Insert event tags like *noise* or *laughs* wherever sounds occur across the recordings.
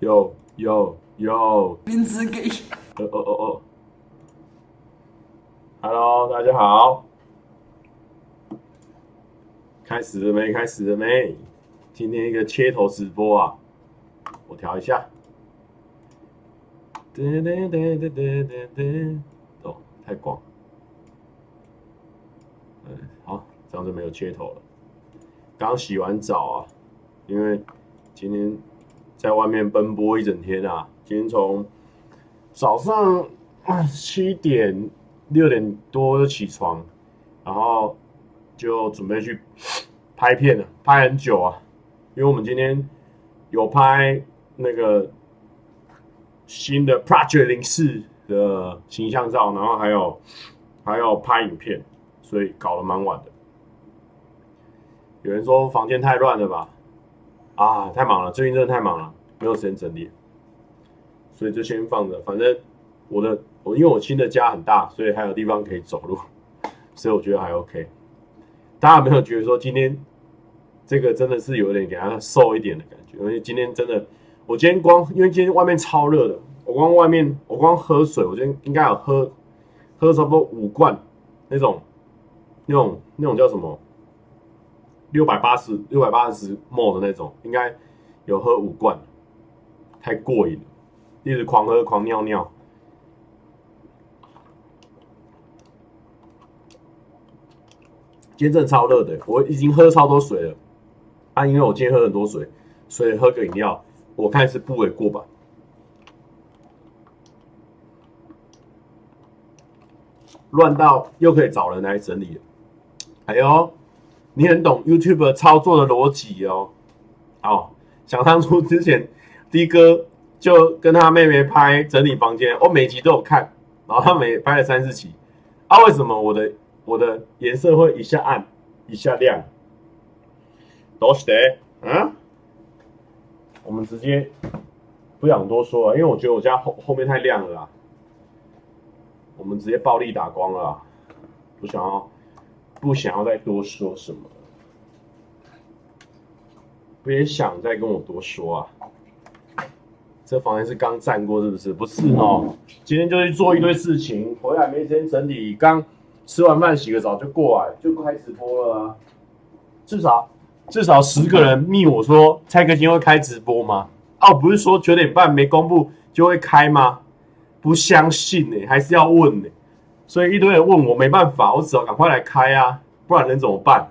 有有有，名字给。哦哦哦哦。Hello，大家好。开始了没？开始了没？今天一个切头直播啊，我调一下。噔噔噔噔噔噔噔，哦，太广。嗯，好，这样就没有切头了。刚洗完澡啊，因为今天在外面奔波一整天啊。今天从早上七点六点多就起床，然后就准备去拍片了，拍很久啊。因为我们今天有拍那个新的 Project 零四的形象照，然后还有还有拍影片，所以搞得蛮晚的。有人说房间太乱了吧？啊，太忙了，最近真的太忙了，没有时间整理，所以就先放着。反正我的我因为我新的家很大，所以还有地方可以走路，*laughs* 所以我觉得还 OK。大家有没有觉得说今天这个真的是有点给他瘦一点的感觉？因为今天真的，我今天光因为今天外面超热的，我光外面我光喝水，我今天应该有喝喝差不多五罐那种那种那种叫什么？六百八十六百八十 ml 的那种，应该有喝五罐，太过瘾了，一直狂喝狂尿尿。今天真的超热的，我已经喝超多水了啊！因为我今天喝很多水，所以喝个饮料，我看是不为过吧。乱到又可以找人来整理了，哎呦！你很懂 YouTube 操作的逻辑哦，哦，想当初之前，D 哥就跟他妹妹拍整理房间，我每集都有看，然后他每拍了三四集，啊，为什么我的我的颜色会一下暗一下亮？都是的，嗯，我们直接不想多说了，因为我觉得我家后后面太亮了，我们直接暴力打光了啦，不想要。不想要再多说什么，别想再跟我多说啊！这房间是刚占过是不是？不是哦，今天就去做一堆事情，回来没时间整理。刚吃完饭洗个澡就过来，就开直播了啊！至少至少十个人密我说蔡哥今天会开直播吗？哦，不是说九点半没公布就会开吗？不相信呢、欸，还是要问呢、所以一堆人问我，没办法，我只好赶快来开啊，不然能怎么办？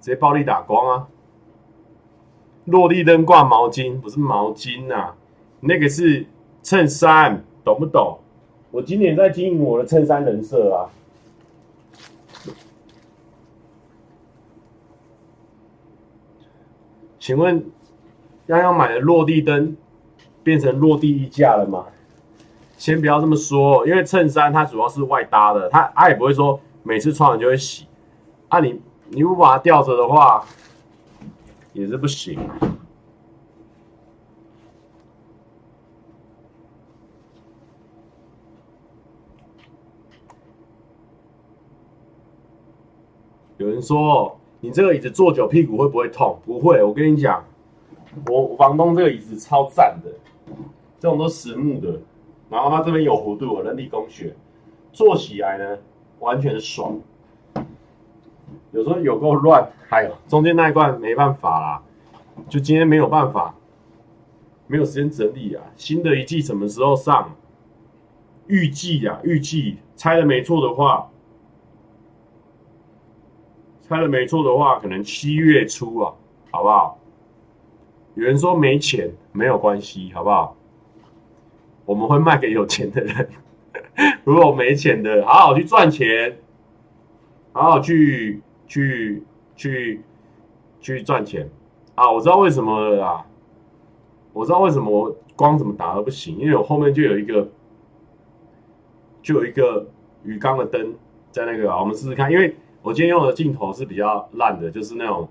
直接暴力打光啊！落地灯挂毛巾，不是毛巾啊，那个是衬衫，懂不懂？我今年在经营我的衬衫人设啊。请问，丫丫买的落地灯变成落地衣架了吗？先不要这么说，因为衬衫它主要是外搭的，它它也不会说每次穿完就会洗。啊你，你不把它吊着的话，也是不行。有人说，你这个椅子坐久屁股会不会痛？不会，我跟你讲，我房东这个椅子超赞的，这种都实木的。然后它这边有弧度，人体工学，坐起来呢完全爽。有时候有够乱，还有中间那一罐没办法啦，就今天没有办法，没有时间整理啊。新的一季什么时候上？预计啊，预计猜的没错的话，猜的没错的话，可能七月初啊，好不好？有人说没钱，没有关系，好不好？我们会卖给有钱的人。*laughs* 如果没钱的，好好去赚钱，好好去去去去赚钱啊！我知道为什么了啦，我知道为什么我光怎么打都不行，因为我后面就有一个就有一个鱼缸的灯在那个，我们试试看。因为我今天用的镜头是比较烂的，就是那种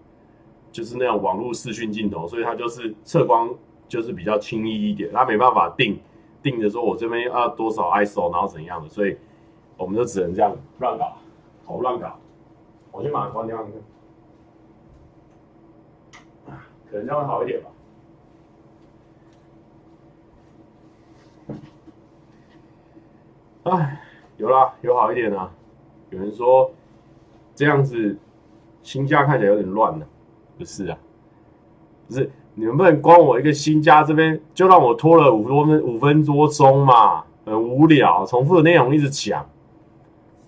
就是那种网络视讯镜头，所以它就是测光就是比较轻易一点，它没办法定。定着说我这边要多少 ISO，然后怎样的，所以我们就只能这样乱搞，头乱搞。我先把它关掉，可能这样好一点吧。哎，有啦，有好一点啊。有人说这样子新家看起来有点乱了、啊，不是啊，不是你们不能光我一个新家这边就让我拖了五多分五分多钟嘛，很无聊，重复的内容一直讲。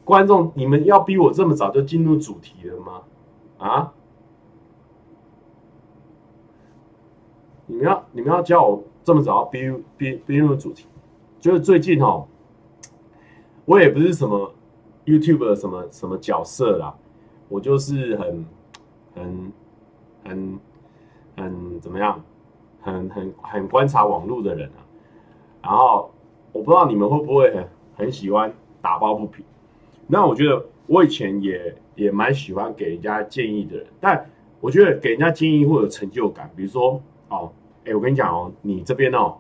观众，你们要逼我这么早就进入主题了吗？啊？你们要你们要叫我这么早逼逼逼入主题？就是最近哦，我也不是什么 YouTube 的什么什么角色啦，我就是很很很很怎么样，很很很观察网络的人啊。然后我不知道你们会不会很很喜欢打抱不平。那我觉得我以前也也蛮喜欢给人家建议的人，但我觉得给人家建议会有成就感。比如说，哦，哎，我跟你讲哦，你这边哦，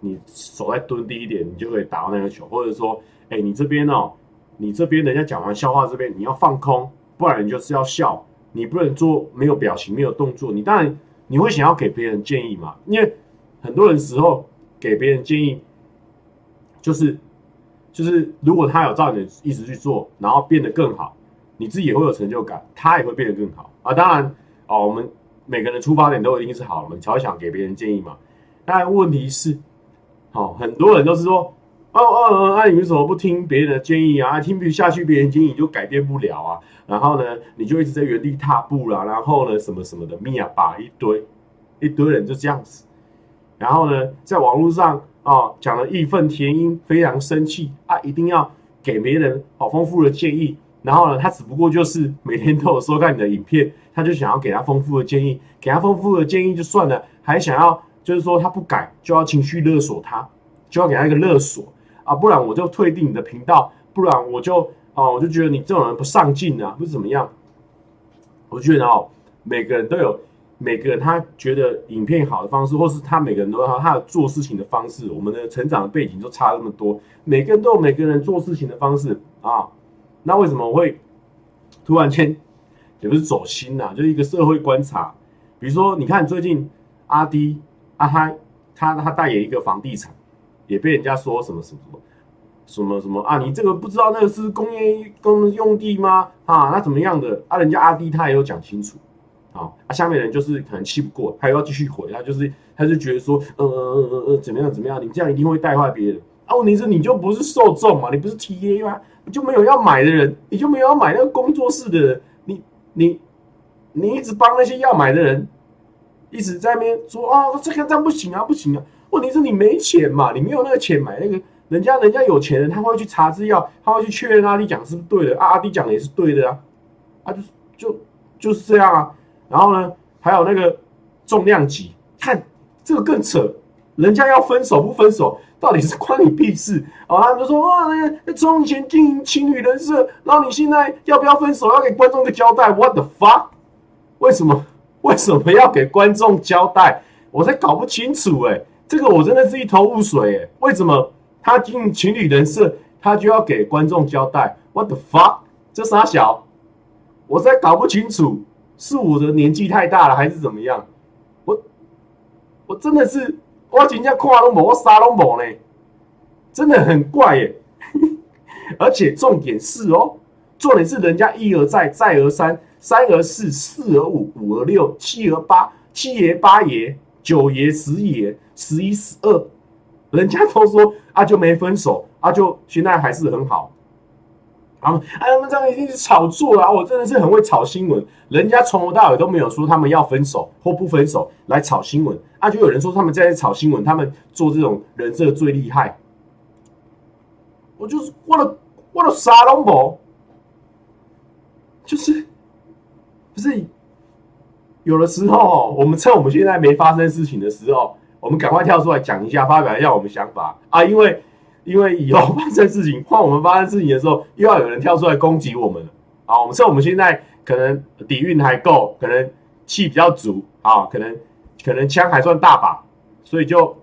你手再蹲低一点，你就可以打到那个球。或者说，哎，你这边哦，你这边人家讲完笑话这边你要放空，不然你就是要笑，你不能做没有表情、没有动作。你当然你会想要给别人建议嘛，因为很多人时候给别人建议就是。就是如果他有照你的意思去做，然后变得更好，你自己也会有成就感，他也会变得更好啊。当然哦，我们每个人的出发点都一定是好的，你才会想给别人建议嘛。但问题是，哦，很多人都是说，哦哦哦，那、你为什么不听别人的建议啊？听不下去别人建议你就改变不了啊。然后呢，你就一直在原地踏步啦。然后呢，什么什么的，咪呀吧一堆，一堆人就这样子。然后呢，在网络上。哦，讲了义愤填膺，非常生气啊！一定要给别人好丰富的建议。然后呢，他只不过就是每天都有收看你的影片，他就想要给他丰富的建议，给他丰富的建议就算了，还想要就是说他不改就要情绪勒索他，就要给他一个勒索啊！不然我就退订你的频道，不然我就哦，我就觉得你这种人不上进啊，不是怎么样？我觉得哦，每个人都有。每个人他觉得影片好的方式，或是他每个人都有他的做事情的方式。我们的成长的背景就差那么多，每个人都有每个人做事情的方式啊。那为什么我会突然间也不是走心呐、就是一个社会观察。比如说，你看最近阿滴阿嗨，他他代言一个房地产，也被人家说什么什么什么什么啊？你这个不知道那个是工业工用地吗？啊，那怎么样的啊？人家阿弟他也有讲清楚。好，啊，下面人就是可能气不过，他又要继续回，他就是，他就觉得说，呃呃呃呃，怎么样怎么样，你这样一定会带坏别人。啊，问题是你就不是受众嘛，你不是 TA 吗？你就没有要买的人，你就没有要买那个工作室的人，你你你一直帮那些要买的人，一直在那边说啊，这个这样不行啊，不行啊。问题是你没钱嘛，你没有那个钱买那个，人家人家有钱人，他会去查资料，他会去确认阿滴讲是不是对的，啊，阿弟讲的也是对的啊，啊，就就就是这样啊。然后呢，还有那个重量级，看这个更扯，人家要分手不分手，到底是关你屁事？哦，他们就说哇，那那从前经营情侣人设，然后你现在要不要分手？要给观众一个交代？What the fuck？为什么？为什么要给观众交代？我才搞不清楚哎，这个我真的是一头雾水哎，为什么他进情侣人设，他就要给观众交代？What the fuck？这三小，我在搞不清楚。是我的年纪太大了，还是怎么样？我我真的是我今天看都无，我啥都无呢，真的很怪耶。*laughs* 而且重点是哦，重点是人家一而再，再而三，三而四，四而五，五而六，七而八，七爷八爷，九爷十爷，十一十二，人家都说啊就没分手，啊就现在还是很好。啊，他们这样一定是炒作啊！我真的是很会炒新闻，人家从头到尾都没有说他们要分手或不分手来炒新闻啊，就有人说他们在炒新闻，他们做这种人设最厉害。我就是我的我的啥都没，就是不是有的时候，我们趁我们现在没发生事情的时候，我们赶快跳出来讲一下，发表一下我们想法啊，因为。因为以后发生事情，换我们发生事情的时候，又要有人跳出来攻击我们了啊！我们趁我们现在可能底蕴还够，可能气比较足啊，可能可能枪还算大把，所以就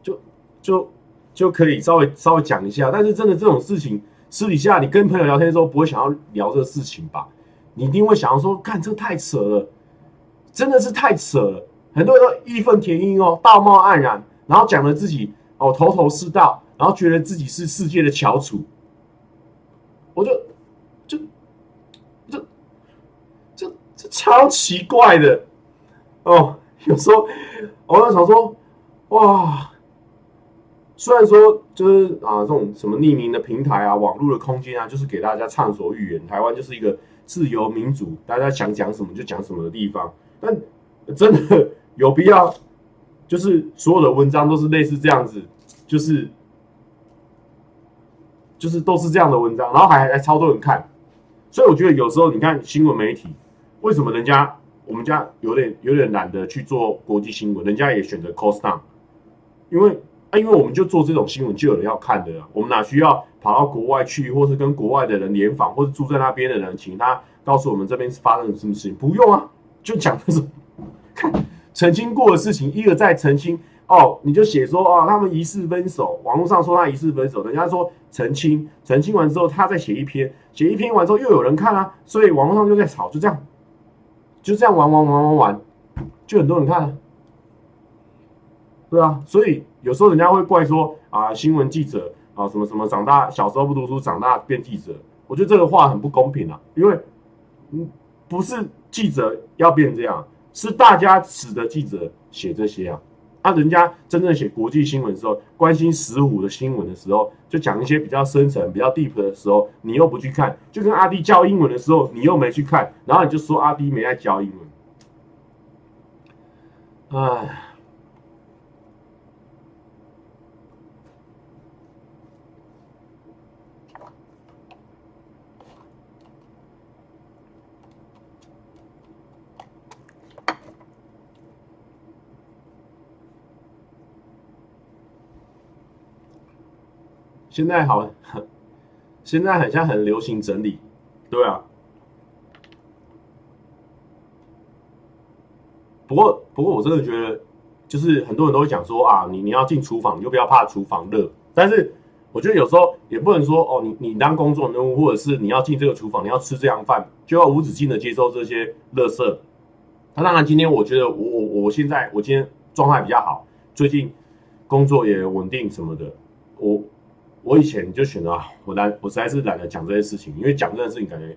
就就就可以稍微稍微讲一下。但是真的这种事情，私底下你跟朋友聊天的时候，不会想要聊这个事情吧？你一定会想要说，干这太扯了，真的是太扯了。很多人都义愤填膺哦，道貌岸然，然后讲了自己。哦头头是道，然后觉得自己是世界的翘楚，我就就就就就超奇怪的哦。有时候我就想说，哇，虽然说就是啊这种什么匿名的平台啊，网络的空间啊，就是给大家畅所欲言，台湾就是一个自由民主，大家想讲什么就讲什么的地方，但真的有必要？就是所有的文章都是类似这样子，就是就是都是这样的文章，然后还还超多人看，所以我觉得有时候你看新闻媒体，为什么人家我们家有点有点懒得去做国际新闻，人家也选择 cost down，因为啊，因为我们就做这种新闻就有人要看的，我们哪需要跑到国外去，或是跟国外的人联访，或是住在那边的人，请他告诉我们这边是发生了什么事情？不用啊，就讲的是看。澄清过的事情，一而再澄清哦，你就写说哦，他们疑似分手，网络上说他疑似分手，人家说澄清，澄清完之后他再写一篇，写一篇完之后又有人看啊，所以网络上就在吵，就这样，就这样玩玩玩玩玩，就很多人看啊，对啊，所以有时候人家会怪说啊，新闻记者啊什么什么长大小时候不读书，长大变记者，我觉得这个话很不公平啊，因为嗯，不是记者要变这样。是大家使得记者写这些啊，啊，人家真正写国际新闻的时候，关心十五的新闻的时候，就讲一些比较深层、比较 deep 的时候，你又不去看，就跟阿弟教英文的时候，你又没去看，然后你就说阿弟没在教英文，唉。现在好，*laughs* 现在好像很流行整理，对啊。不过，不过我真的觉得，就是很多人都会讲说啊，你你要进厨房，你就不要怕厨房热。但是，我觉得有时候也不能说哦，你你当工作人物，或者是你要进这个厨房，你要吃这样饭，就要无止境的接受这些垃圾。那当然，今天我觉得我我我现在我今天状态比较好，最近工作也稳定什么的，我。我以前就选择啊，我懒，我实在是懒得讲这些事情，因为讲这件事情感觉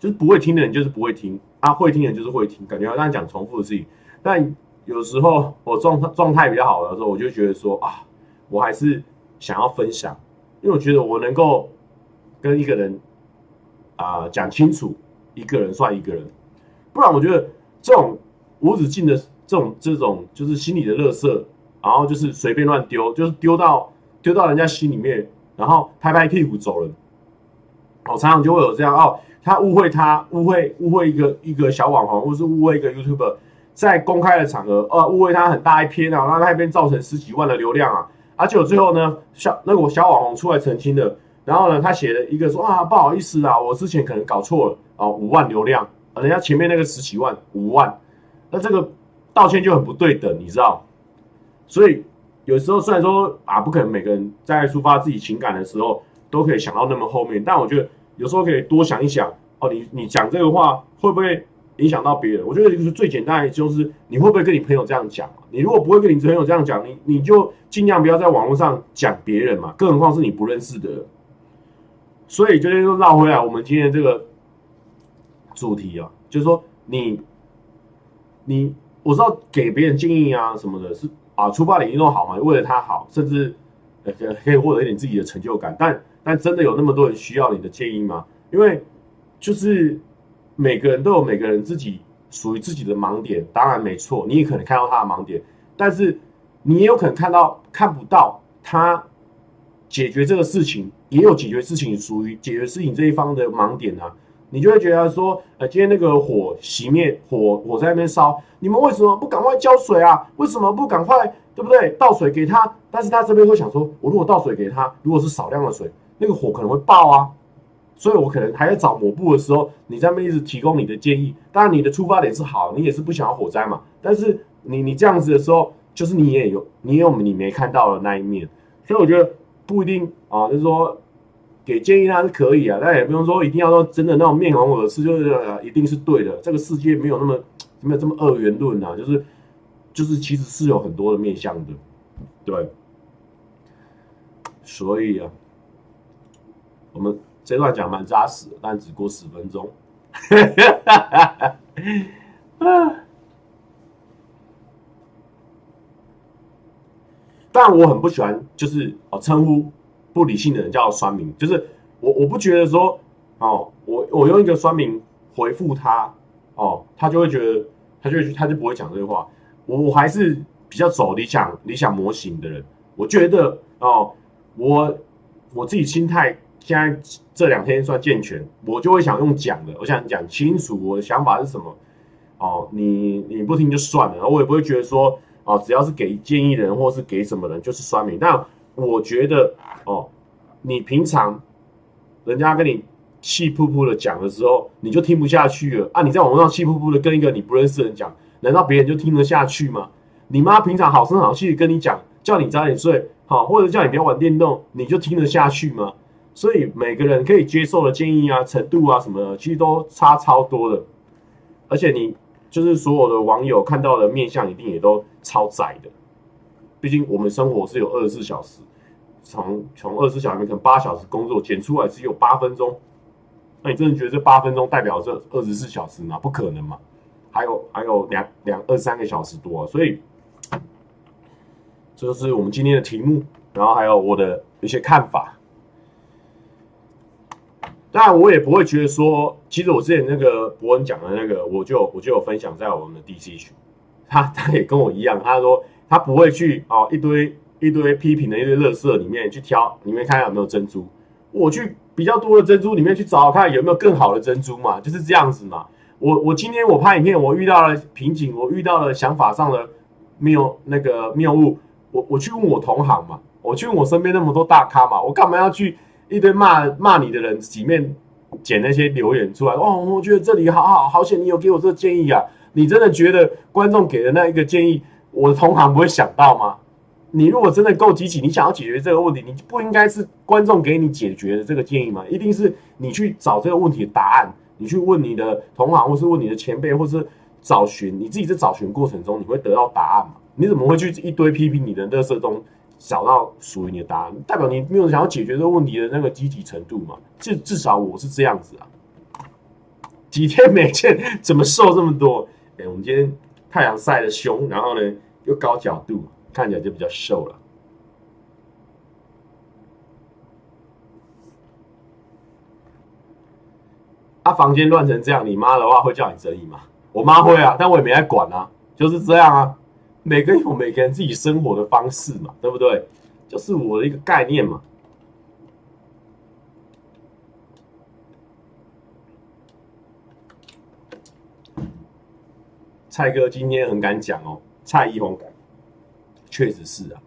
就是不会听的人就是不会听啊，会听的人就是会听，感觉好像讲重复的事情。但有时候我状态状态比较好的时候，我就觉得说啊，我还是想要分享，因为我觉得我能够跟一个人啊讲清楚，一个人算一个人，不然我觉得这种无止境的这种这种就是心里的垃圾，然后就是随便乱丢，就是丢到。丢到人家心里面，然后拍拍屁股走人。哦，常常就会有这样哦，他误会他误会误会一个一个小网红，或是误会一个 YouTuber，在公开的场合，呃，误会他很大一篇啊，让那边造成十几万的流量啊，而且最后呢，小那个小网红出来澄清的，然后呢，他写了一个说啊，不好意思啊，我之前可能搞错了啊，五万流量，人家前面那个十几万五万，那这个道歉就很不对等，你知道，所以。有时候虽然说啊，不可能每个人在抒发自己情感的时候都可以想到那么后面，但我觉得有时候可以多想一想哦，你你讲这个话会不会影响到别人？我觉得就是最简单的，就是你会不会跟你朋友这样讲？你如果不会跟你朋友这样讲，你你就尽量不要在网络上讲别人嘛，更何况是你不认识的。所以就是说绕回来，我们今天这个主题啊，就是说你你我知道给别人建议啊什么的，是。啊，出发点一定都好嘛，为了他好，甚至呃可以获得一点自己的成就感。但但真的有那么多人需要你的建议吗？因为就是每个人都有每个人自己属于自己的盲点，当然没错，你也可能看到他的盲点，但是你也有可能看到看不到他解决这个事情，也有解决事情属于解决事情这一方的盲点啊。你就会觉得说，呃，今天那个火熄灭，火火在那边烧，你们为什么不赶快浇水啊？为什么不赶快，对不对？倒水给他。但是他这边会想说，我如果倒水给他，如果是少量的水，那个火可能会爆啊。所以我可能还在找抹布的时候，你在那边一直提供你的建议。当然你的出发点是好，你也是不想要火灾嘛。但是你你这样子的时候，就是你也有你也有你没看到的那一面。所以我觉得不一定啊，就是说。给建议他是可以啊，但也不用说一定要说真的那种面红耳赤，就是一定是对的。这个世界没有那么没有这么二元论啊，就是就是其实是有很多的面向的，对。所以啊，我们这段讲蛮扎实，但只过十分钟。*laughs* 但我很不喜欢，就是哦称呼不理性的人叫酸民，就是我我不觉得说哦，我我用一个酸民回复他哦，他就会觉得他就他就不会讲这句话。我我还是比较走理想理想模型的人，我觉得哦。我我自己心态现在这两天算健全，我就会想用讲的，我想讲清楚我的想法是什么。哦，你你不听就算了，我也不会觉得说哦，只要是给建议的人或是给什么人就是酸民。但我觉得哦，你平常人家跟你气噗噗的讲的时候，你就听不下去了啊！你在网络上气噗噗的跟一个你不认识的人讲，难道别人就听得下去吗？你妈平常好声好气的跟你讲，叫你早点睡。好，或者叫你不要玩电动，你就听得下去吗？所以每个人可以接受的建议啊、程度啊什么的，其实都差超多的。而且你就是所有的网友看到的面相，一定也都超窄的。毕竟我们生活是有二十四小时，从从二十四小时里面可能八小时工作，减出来只有八分钟。那你真的觉得这八分钟代表这二十四小时吗？不可能嘛！还有还有两两二三个小时多，所以。这就是我们今天的题目，然后还有我的一些看法。当然，我也不会觉得说，其实我之前那个博文讲的那个，我就我就有分享在我们的 DC 群，他他也跟我一样，他说他不会去哦一堆一堆批评的一堆垃圾里面去挑，里面看看有没有珍珠。我去比较多的珍珠里面去找看有没有更好的珍珠嘛，就是这样子嘛。我我今天我拍影片，我遇到了瓶颈，我遇到了想法上的谬那个谬误。我我去问我同行嘛，我去问我身边那么多大咖嘛，我干嘛要去一堆骂骂你的人里面捡那些留言出来？哦，我觉得这里好好好险，你有给我这个建议啊！你真的觉得观众给的那一个建议，我的同行不会想到吗？你如果真的够积极，你想要解决这个问题，你不应该是观众给你解决的这个建议吗？一定是你去找这个问题的答案，你去问你的同行，或是问你的前辈，或是找寻你自己在找寻过程中，你会得到答案吗？你怎么会去一堆批评你的垃圾中找到属于你的答案？代表你没有想要解决这个问题的那个积极程度嘛？至至少我是这样子啊。几天没见，怎么瘦这么多？哎、我们今天太阳晒得凶，然后呢又高角度，看起来就比较瘦了。他、房间乱成这样，你妈的话会叫你整理吗？我妈会啊，但我也没来管啊，就是这样啊。每个人有每个人自己生活的方式嘛，对不对？就是我的一个概念嘛。蔡哥今天很敢讲哦，蔡依红，确实是啊。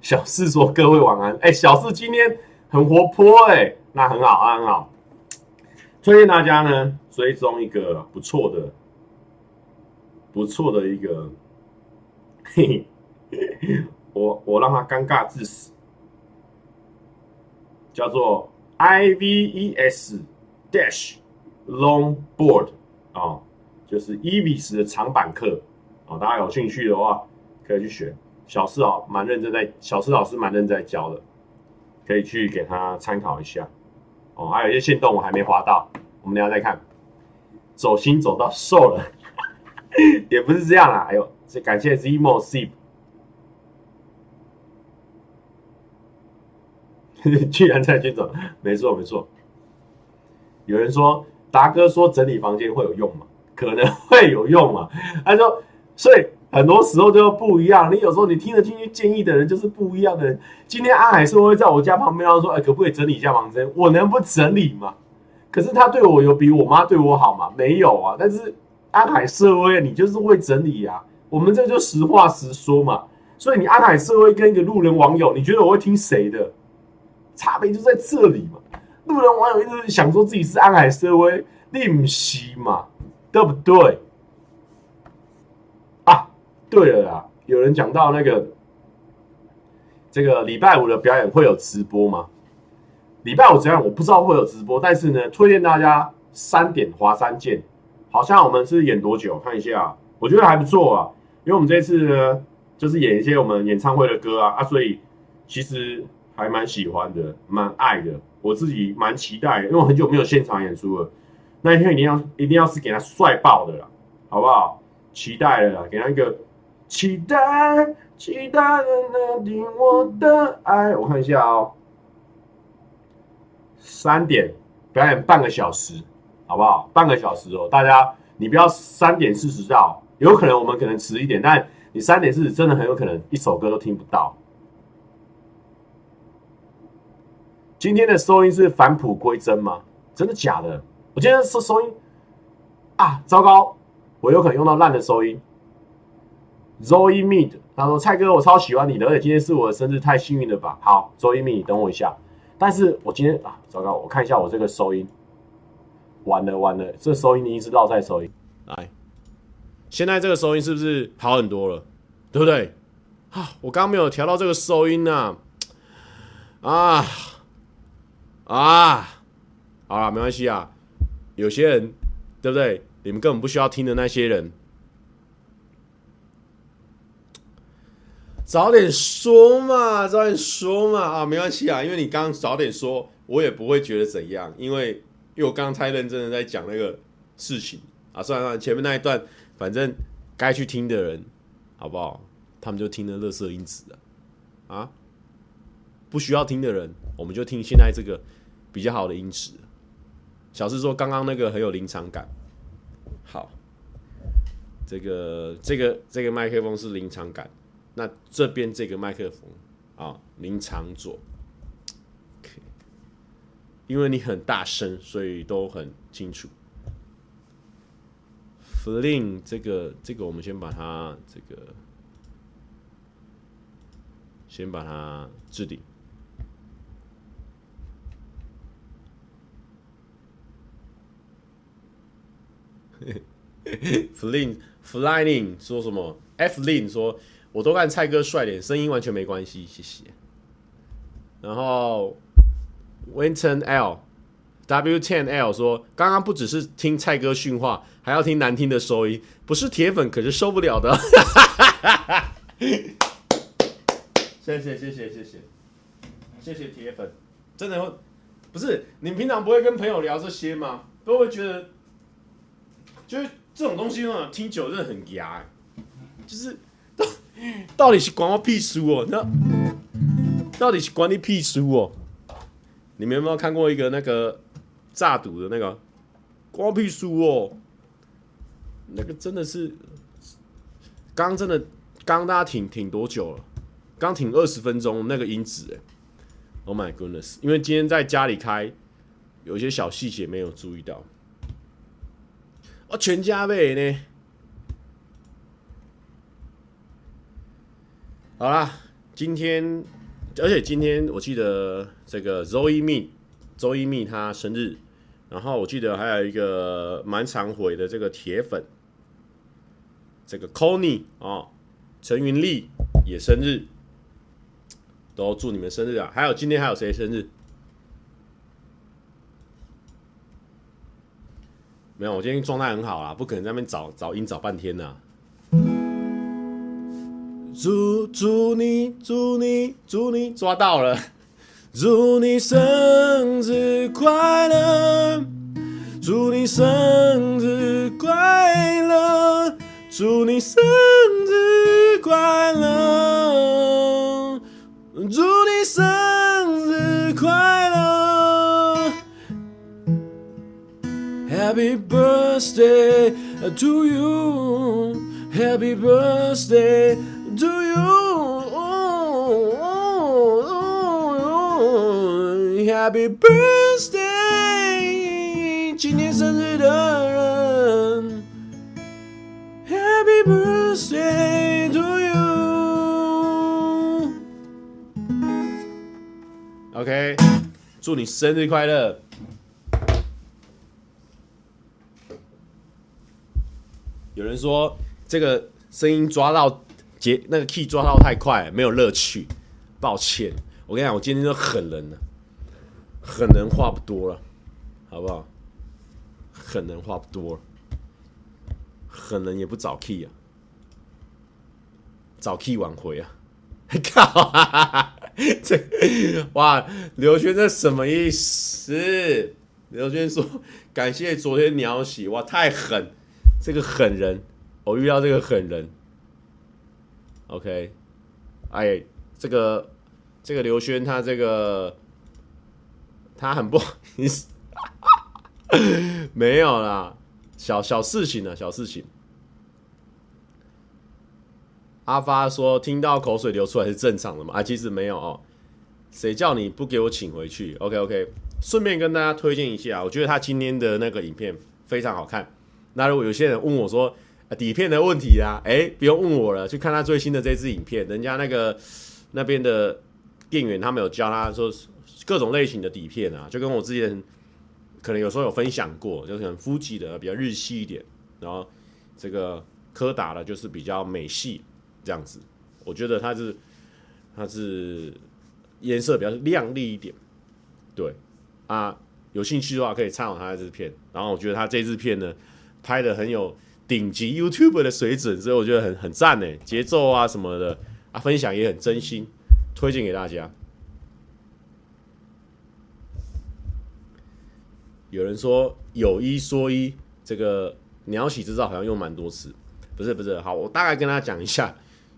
小四说各位晚安，哎，小四今天很活泼哎，那很好，很好。推荐大家呢追踪一个不错的、不错的一个。嘿嘿，我我让他尴尬致死，叫做 I V E S Dash Longboard 啊、就是 EVIS 的长板课、哦，大家有兴趣的话可以去学。小四哦，蛮认真在，小四老师蛮认真在教的，可以去给他参考一下哦。还有一些线动我还没滑到，我们等下再看。走心走到瘦了，*laughs* 也不是这样啊，哎呦。感谢 Zemo Sip，*laughs* 居然在军长，没错没错。有人说达哥说整理房间会有用吗？可能会有用嘛。他说，所以很多时候就不一样。你有时候你听得进去建议的人就是不一样的人。今天阿海是会在我家旁边，他说：“哎，可不可以整理一下房间？我能不整理吗？”可是他对我有比我妈对我好吗？没有啊。但是阿海社会，你就是会整理、啊。我们这就实话实说嘛，所以你安海社会跟一个路人网友，你觉得我会听谁的？差别就在这里嘛。路人网友一直想说自己是安海社会，你不是嘛，对不对？对了啦，有人讲到那个这个礼拜五的表演会有直播吗？礼拜五怎样？我不知道会有直播，但是呢，推荐大家三点华山见。好像我们是演多久？看一下，我觉得还不错啊。因为我们这次呢，就是演一些我们演唱会的歌啊啊，所以其实还蛮喜欢的，蛮爱的，我自己蛮期待，因为我很久没有现场演出了，那一天一定要一定要是给他帅爆的啦，好不好？期待了啦，给他一个期待，期待的那听我的爱，我看一下哦，三点表演半个小时，好不好？半个小时哦，大家你不要三点四十到，有可能我们可能迟一点，但你三点四十真的很有可能一首歌都听不到。今天的收音是返璞归真吗？真的假的？我今天收收音啊，糟糕，我有可能用到烂的收音。Zoe Mead，他说：“蔡哥，我超喜欢你的，而且今天是我的生日，太幸运了吧？”好，Zoe Mead，等我一下。但是我今天啊，糟糕，我看一下我这个收音，完了完了，这收音你一直绕在收音。来，现在这个收音是不是好很多了？对不对？啊，我刚刚没有调到这个收音呢。啊。啊，好了，没关系啊。有些人，对不对？你们根本不需要听的那些人，早点说嘛，早点说嘛。啊，没关系啊，因为你刚早点说，我也不会觉得怎样，因为因为我刚刚太认真的在讲那个事情啊。算了算了，前面那一段，反正该去听的人，好不好？他们就听了乐色因子的。啊，不需要听的人，我们就听现在这个。比较好的音质，小四说刚刚那个很有临场感。好，这个这个这个麦克风是临场感，那这边这个麦克风啊，您常做。，OK，因为你很大声，所以都很清楚。Fling 这个这个我们先把它这个先把它置顶。*laughs* Flin Flying 说什么？F Lin 说，我都看蔡哥帅脸，声音完全没关系，谢谢。然后 Winton L W Ten L 说，刚刚不只是听蔡哥训话，还要听难听的收音，不是铁粉可是受不了的。*laughs* 谢谢谢谢谢谢谢谢铁粉，真的会不是你们平常不会跟朋友聊这些吗？都会觉得。就是这种东西呢，听久真的很牙、就是到底是关我屁事哦？那到底是关你屁事哦？你们有没有看过一个那个诈赌的那个关我屁事哦？那个真的是刚真的刚大家挺挺多久了？刚挺二十分钟那个音质哎！Oh my goodness！因为今天在家里开，有一些小细节没有注意到。我全家买呢。好啦，今天，而且今天我记得这个 Zoe Me，Zoe Me 他生日，然后我记得还有一个蛮常回的这个铁粉，这个 Connie 哦，陈云丽也生日，都祝你们生日啊！还有今天还有谁生日？没有，我今天状态很好啦，不可能在那边找找音找半天呐。祝祝你祝你祝你抓到了，祝你生日快乐，祝你生日快乐，祝你生日快乐，祝你生日快乐。Happy birthday to you, Happy birthday Happy birthday，今天生日的人，Happy birthday to you。OK，祝你生日快乐。有人说这个声音抓到节那个 key 抓到太快，没有乐趣。抱歉，我跟你讲，我今天就狠人了，狠人话不多了，好不好？狠人话不多了，狠人也不找 key 啊，找 key 挽回啊！*laughs* 靠，这哇，刘轩这什么意思？刘轩说感谢昨天鸟喜，哇，太狠，这个狠人，我遇到这个狠人。OK，哎，这个这个刘轩他这个他很不好意思，*laughs* 没有啦，小小事情呢，小事情。阿发说：“听到口水流出来是正常的嘛？啊，其实没有哦。谁叫你不给我请回去？OK OK。顺便跟大家推荐一下，我觉得他今天的那个影片非常好看。那如果有些人问我说底片的问题啊，诶，不用问我了，去看他最新的这支影片。人家那个那边的店员他们有教他说各种类型的底片啊，就跟我之前可能有时候有分享过，就是可能 Fuji 的比较日系一点，然后这个柯达的就是比较美系。”这样子，我觉得它是它是颜色比较亮丽一点，对啊，有兴趣的话可以参考它的这支片。然后我觉得它这支片呢拍的很有顶级 YouTuber 的水准，所以我觉得很很赞呢，节奏啊什么的啊，分享也很真心，推荐给大家。有人说有一说一，这个鸟喜制造好像用蛮多次，不是不是，好，我大概跟大家讲一下。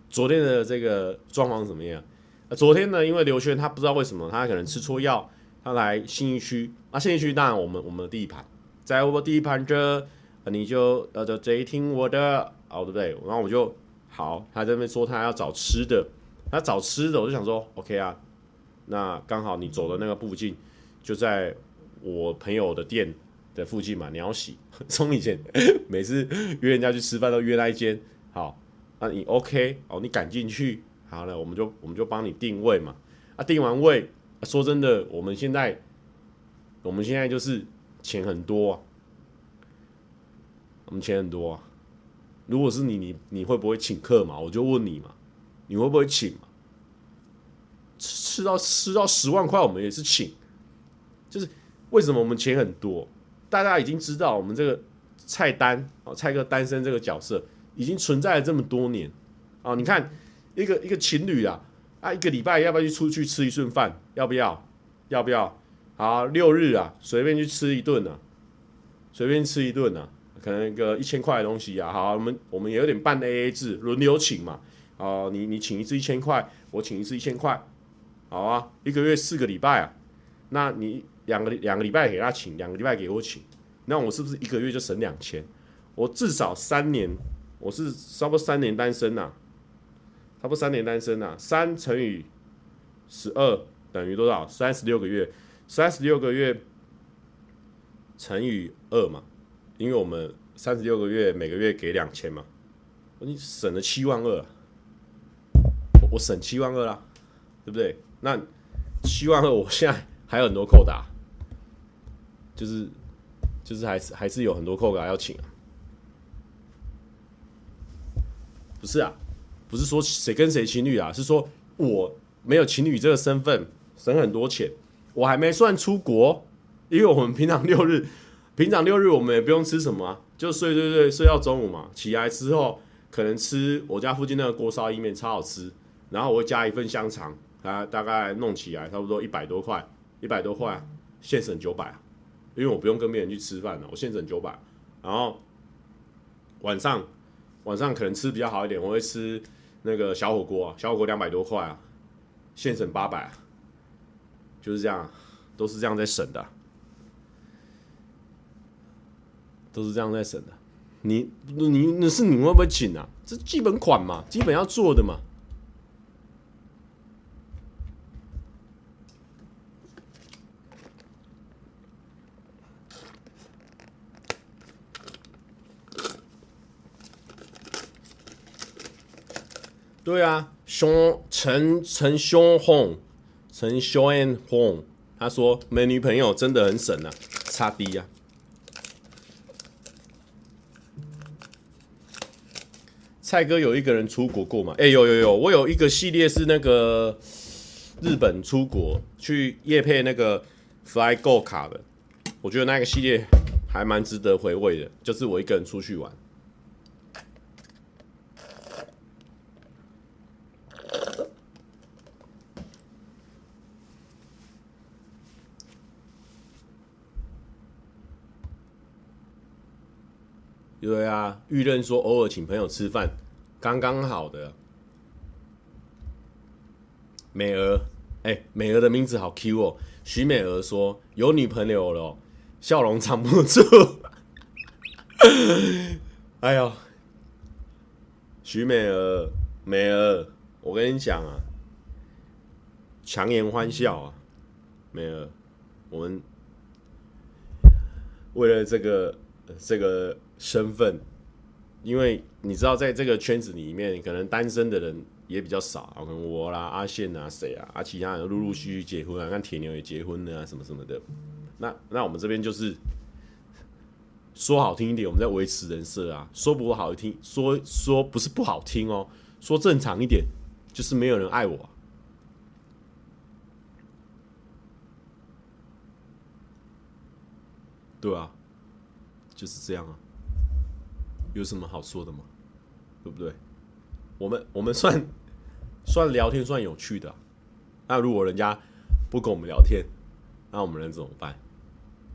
昨天的这个状况怎么样？啊，昨天呢，因为刘轩他不知道为什么他可能吃错药，他来信义区啊，信义区当然我们我们的地盘，在我地盘这，你就呃就贼听我的哦，对不对？然后我就好，他在那边说他要找吃的，他找吃的，我就想说 OK 啊，那刚好你走的那个附近就在我朋友的店的附近嘛，鸟喜，*laughs* 从以前每次约人家去吃饭都约那一间，好。那你 OK 哦，你赶进去，好了，我们就我们就帮你定位嘛。啊，定完位，说真的，我们现在我们现在就是钱很多啊，我们钱很多啊。如果是你，你你会不会请客嘛？我就问你嘛，你会不会请嘛？吃到吃到十万块，我们也是请。就是为什么我们钱很多？大家已经知道我们这个菜单哦，蔡哥单身这个角色。已经存在了这么多年，哦，你看一个一个情侣啊，啊，一个礼拜要不要去出去吃一顿饭？要不要？要不要？好，六日啊，随便去吃一顿啊，随便吃一顿啊，可能一个一千块的东西啊，好，我们我们也有点半 AA 制，轮流请嘛，哦，你你请一次一千块，我请一次一千块，好啊，一个月四个礼拜啊，那你两个两个礼拜给他请，两个礼拜给我请，那我是不是一个月就省两千？我至少三年。我是差不多三年单身呐、差不多三年单身呐、啊，三乘以十二等于多少？三十六个月，三十六个月乘以二嘛，因为我们三十六个月每个月给两千嘛，你省了七万二、啊，我省七万二啦，对不对？那七万二，我现在还有很多扣打，就是就是还是还是有很多扣卡要请啊。不是啊，不是说谁跟谁情侣啊，是说我没有情侣这个身份，省很多钱。我还没算出国，因为我们平常六日，平常六日我们也不用吃什么，就睡睡睡睡到中午嘛。起来之后可能吃我家附近那个锅烧意面，超好吃。然后我会加一份香肠，啊，大概弄起来差不多一百多块，一百多块，现省九百啊，因为我不用跟别人去吃饭了，我现省九百。然后晚上。晚上可能吃比较好一点，我会吃那个小火锅啊，小火锅两百多块啊，现省八百，就是这样，都是这样在省的，都是这样在省的。你你那是你会不会请啊？这基本款嘛，基本要做的嘛。对啊，熊陈陈兄红，陈兄 and 红，他说没女朋友真的很省啊，差低啊。蔡哥有一个人出国过吗？哎，有有有，我有一个系列是那个日本出国去夜配那个 Fly Go 卡的，我觉得那个系列还蛮值得回味的，就是我一个人出去玩。对啊，玉任说偶尔请朋友吃饭，刚刚好的。美娥，哎、美娥的名字好 Q 哦。徐美娥说有女朋友了，笑容藏不住。*laughs* 哎呦，徐美娥，美娥，我跟你讲啊，强颜欢笑啊，美娥，我们为了这个这个身份，因为你知道，在这个圈子里面，可能单身的人。也比较少，可能我啦、阿宪啊、谁啊，啊，其他人陆陆续续结婚啊，看铁牛也结婚了啊，什么什么的。那那我们这边就是说好听一点，我们在维持人设啊；说不好听，说说不是不好听哦，说正常一点，就是没有人爱我。对啊，就是这样啊，有什么好说的吗？对不对？我们我们算。算聊天算有趣的，那如果人家不跟我们聊天，那我们能怎么办？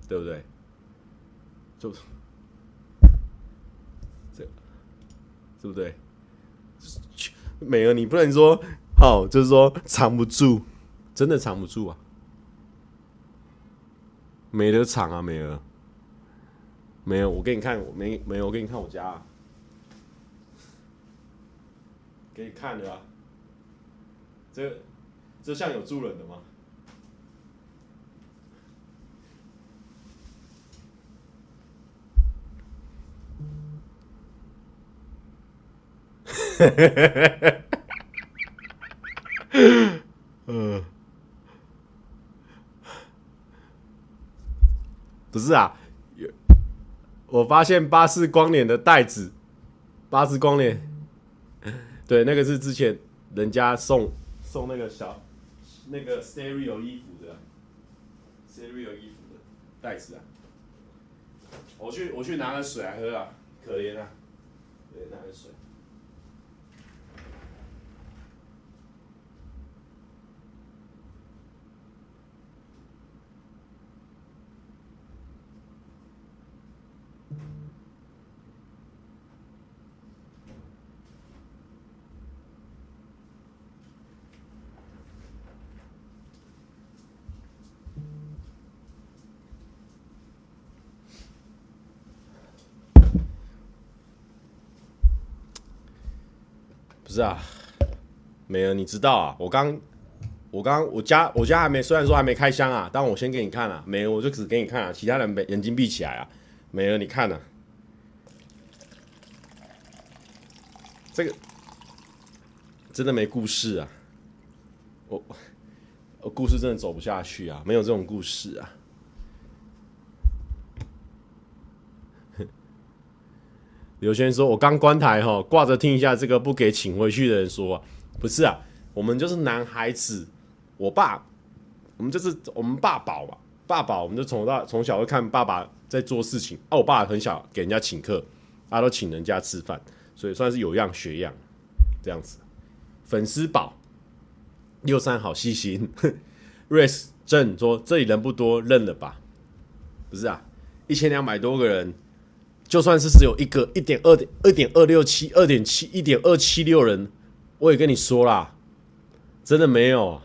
对不对？就这，对不对？美儿，你不能说好，就是说藏不住，真的藏不住啊，没得藏啊，美儿，没有，我给你看，我没没有，我给你看我家啊，给你看的啊。这这像有住人的吗？嗯，*laughs* 不是啊，我发现巴斯光年的袋子，巴斯光年，对，那个是之前人家送。送那个小那个 stereo 衣服的 stereo 衣服的袋子啊，我去我去拿个水来喝啊，可怜啊，对，拿个水。不是啊，美儿，你知道啊？我刚，我刚，我家我家还没，虽然说还没开箱啊，但我先给你看啊。美儿，我就只给你看啊，其他人没眼睛闭起来啊。美儿，你看啊，这个真的没故事啊，我我故事真的走不下去啊，没有这种故事啊。*laughs* 刘轩说：“我刚关台哈，挂着听一下这个，不给请回去的人说，不是啊，我们就是男孩子，我爸，我们就是我们爸宝嘛，爸爸，我们就从大从小会看爸爸在做事情，啊，我爸很小给人家请客，他、啊、都请人家吃饭，所以算是有样学样，这样子。粉丝宝六三好细心，Race 正说这里人不多，认了吧？不是啊，一千两百多个人。”就算是只有一个一点二点二点二六七二点七一点二七六人，我也跟你说啦，真的没有。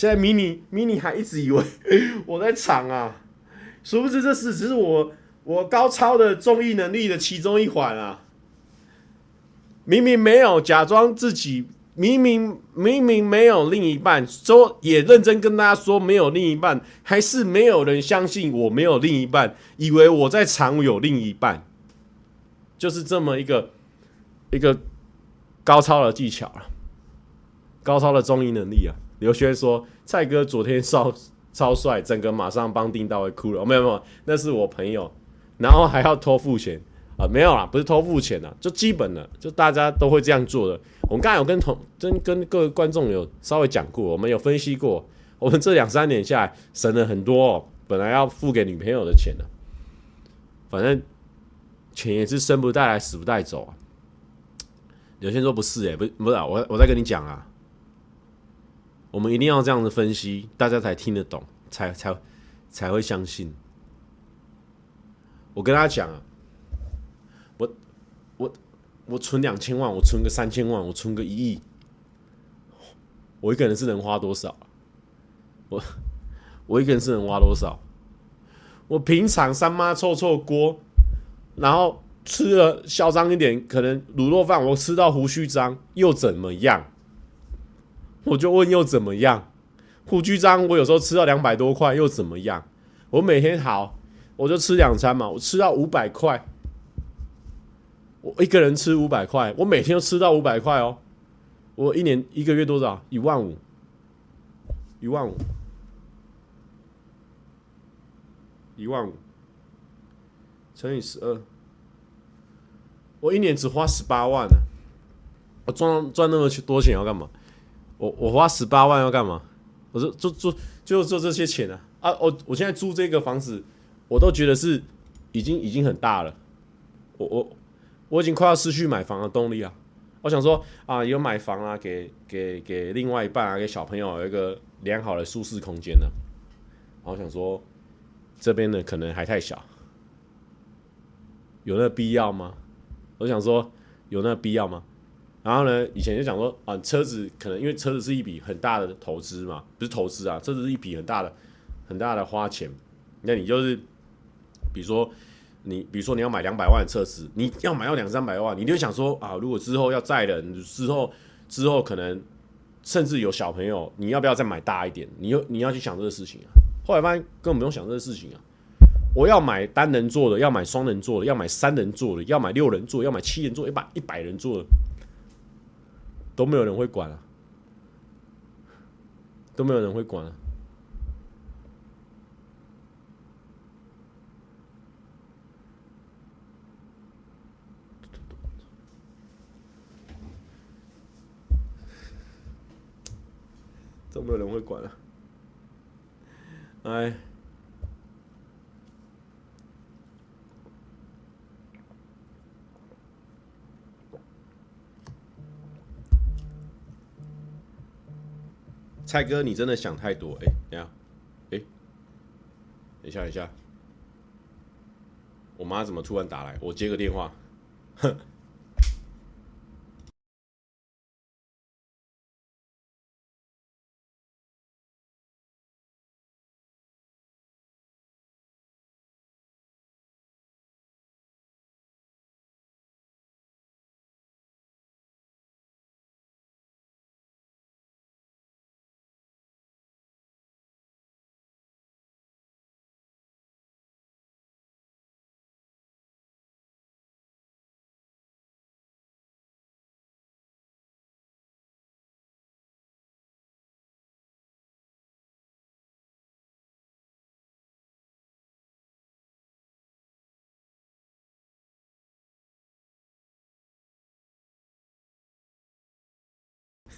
现在迷你迷你还一直以为 *laughs* 我在藏啊，殊不知这是只是我我高超的综艺能力的其中一环啊。明明没有，假装自己明明明明没有另一半，说也认真跟大家说没有另一半，还是没有人相信我没有另一半，以为我在藏有另一半，就是这么一个一个高超的技巧了，高超的综艺能力啊。刘轩说：“蔡哥昨天超超 *laughs* 帅，整个马上帮丁到位哭了。”没有没有，那是我朋友，然后还要偷付钱。啊，没有啦，不是偷付钱的，就基本的，就大家都会这样做的。我们刚才有跟同跟跟各位观众有稍微讲过，我们有分析过，我们这两三年下来省了很多哦，本来要付给女朋友的钱的，反正钱也是生不带来死不带走啊。有些说不是诶、欸，不不是啊，我我在跟你讲啊，我们一定要这样子分析，大家才听得懂，才才才会相信。我跟大家讲啊。我我我存两千万，我存个三千万，我存个一亿，我一个人是能花多少？我我一个人是能花多少？我平常三妈臭臭锅，然后吃了嚣张一点，可能卤肉饭我吃到胡须张，又怎么样？我就问又怎么样？胡须张我有时候吃到两百多块，又怎么样？我每天好，我就吃两餐嘛，我吃到五百块，我一个人吃五百块，我每天都吃到五百块哦。我一年一个月多少？一万五，一万五。一万五乘以十二，我一年只花十八万呢、啊。我赚赚那么多钱要干嘛？我我花十八万要干嘛？我说就就就做这些钱啊啊！我我现在租这个房子，我都觉得是已经已经很大了。我我我已经快要失去买房的动力啊！我想说啊，有买房啊，给给给另外一半啊，给小朋友有一个良好的舒适空间呢、啊。然后想说。这边呢，可能还太小，有那必要吗？我想说，有那必要吗？然后呢，以前就讲说啊，车子可能因为车子是一笔很大的投资嘛，不是投资啊，车子是一笔很大的、很大的花钱。那你就是，比如说你，比如说你要买两百万的车子，你要买要两三百万，你就想说啊，如果之后要载人，之后之后可能甚至有小朋友，你要不要再买大一点？你又你要去想这个事情啊。后来发现根本不用想这个事情啊！我要买单人座的，要买双人座的，要买三人座的，要买六人座，要买七人座，一百一百人座的，都没有人会管啊，都没有人会管啊，都没有人会管啊。哎，蔡哥，你真的想太多。哎，等下，哎，等一下，等一下，我妈怎么突然打来？我接个电话。哼